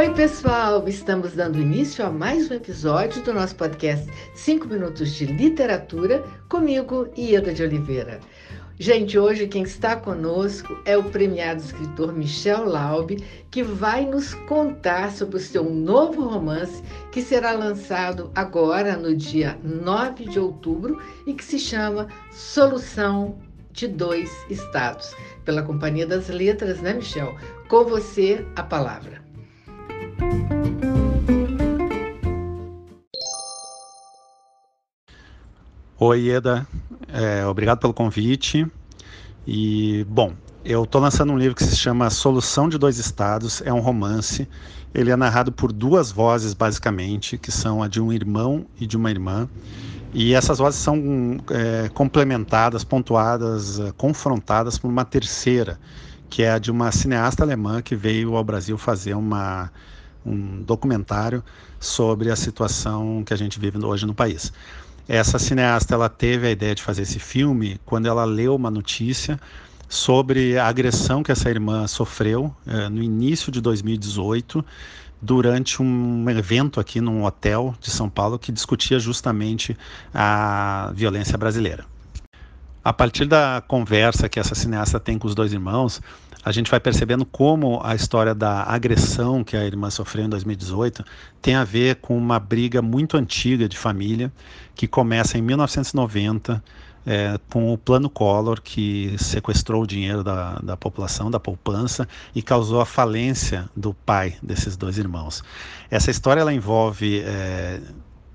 Oi, pessoal! Estamos dando início a mais um episódio do nosso podcast 5 Minutos de Literatura, comigo, Ieda de Oliveira. Gente, hoje quem está conosco é o premiado escritor Michel Laube, que vai nos contar sobre o seu novo romance, que será lançado agora no dia 9 de outubro e que se chama Solução de Dois Estados, pela Companhia das Letras, né, Michel? Com você, a palavra. Oi, Eda. É, obrigado pelo convite. E, bom, eu estou lançando um livro que se chama Solução de Dois Estados. É um romance. Ele é narrado por duas vozes, basicamente, que são a de um irmão e de uma irmã. E essas vozes são é, complementadas, pontuadas, é, confrontadas por uma terceira, que é a de uma cineasta alemã que veio ao Brasil fazer uma, um documentário sobre a situação que a gente vive hoje no país. Essa cineasta ela teve a ideia de fazer esse filme quando ela leu uma notícia sobre a agressão que essa irmã sofreu eh, no início de 2018 durante um evento aqui num hotel de São Paulo que discutia justamente a violência brasileira. A partir da conversa que essa cineasta tem com os dois irmãos, a gente vai percebendo como a história da agressão que a irmã sofreu em 2018 tem a ver com uma briga muito antiga de família que começa em 1990 é, com o plano Collor que sequestrou o dinheiro da, da população, da poupança e causou a falência do pai desses dois irmãos. Essa história ela envolve é,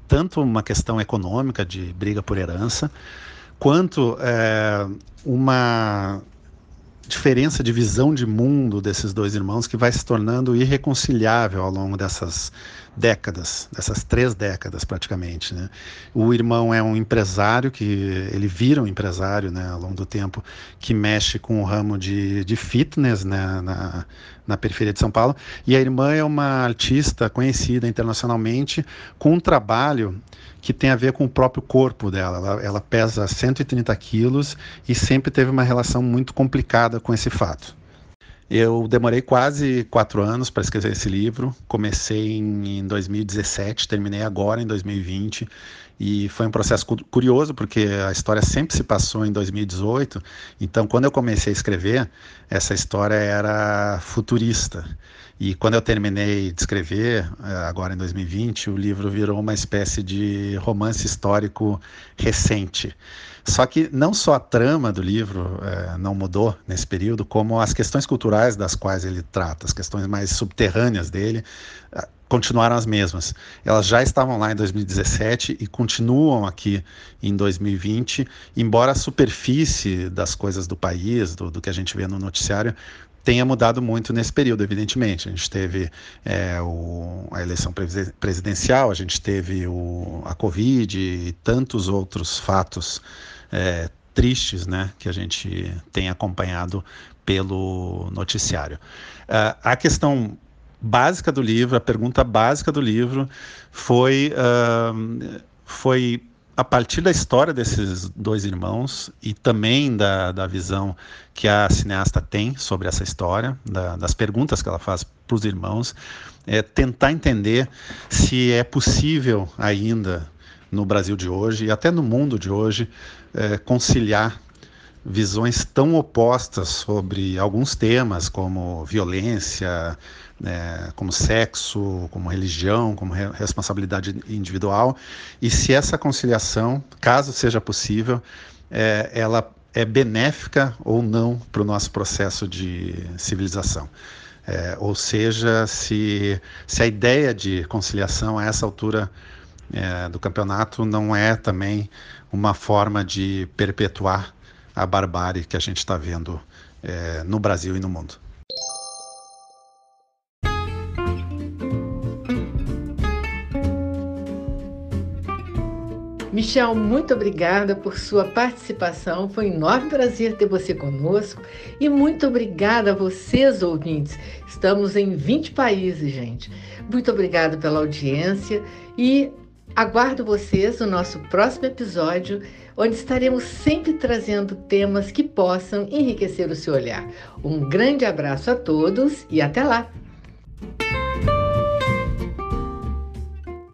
tanto uma questão econômica de briga por herança, quanto é, uma diferença de visão de mundo desses dois irmãos que vai se tornando irreconciliável ao longo dessas décadas, dessas três décadas praticamente. Né? O irmão é um empresário que ele vira um empresário né, ao longo do tempo que mexe com o ramo de, de fitness né, na, na periferia de São Paulo e a irmã é uma artista conhecida internacionalmente com um trabalho que tem a ver com o próprio corpo dela. Ela, ela pesa 130 quilos e sempre teve uma relação muito complicada com esse fato. Eu demorei quase quatro anos para escrever esse livro. Comecei em, em 2017, terminei agora em 2020. E foi um processo curioso, porque a história sempre se passou em 2018. Então, quando eu comecei a escrever, essa história era futurista. E quando eu terminei de escrever, eh, agora em 2020, o livro virou uma espécie de romance histórico recente. Só que não só a trama do livro é, não mudou nesse período, como as questões culturais das quais ele trata, as questões mais subterrâneas dele, continuaram as mesmas. Elas já estavam lá em 2017 e continuam aqui em 2020, embora a superfície das coisas do país, do, do que a gente vê no noticiário, tenha mudado muito nesse período, evidentemente. A gente teve é, o, a eleição presidencial, a gente teve o, a Covid e tantos outros fatos é, tristes né, que a gente tem acompanhado pelo noticiário. Uh, a questão básica do livro, a pergunta básica do livro foi, uh, foi a partir da história desses dois irmãos e também da, da visão que a cineasta tem sobre essa história, da, das perguntas que ela faz para os irmãos, é tentar entender se é possível ainda no Brasil de hoje e até no mundo de hoje é, conciliar visões tão opostas sobre alguns temas como violência, é, como sexo, como religião, como re responsabilidade individual, e se essa conciliação, caso seja possível, é, ela é benéfica ou não para o nosso processo de civilização. É, ou seja, se, se a ideia de conciliação a essa altura é, do campeonato não é também uma forma de perpetuar a barbárie que a gente está vendo é, no Brasil e no mundo. Michel, muito obrigada por sua participação. Foi um enorme prazer ter você conosco. E muito obrigada a vocês, ouvintes. Estamos em 20 países, gente. Muito obrigada pela audiência e Aguardo vocês no nosso próximo episódio, onde estaremos sempre trazendo temas que possam enriquecer o seu olhar. Um grande abraço a todos e até lá!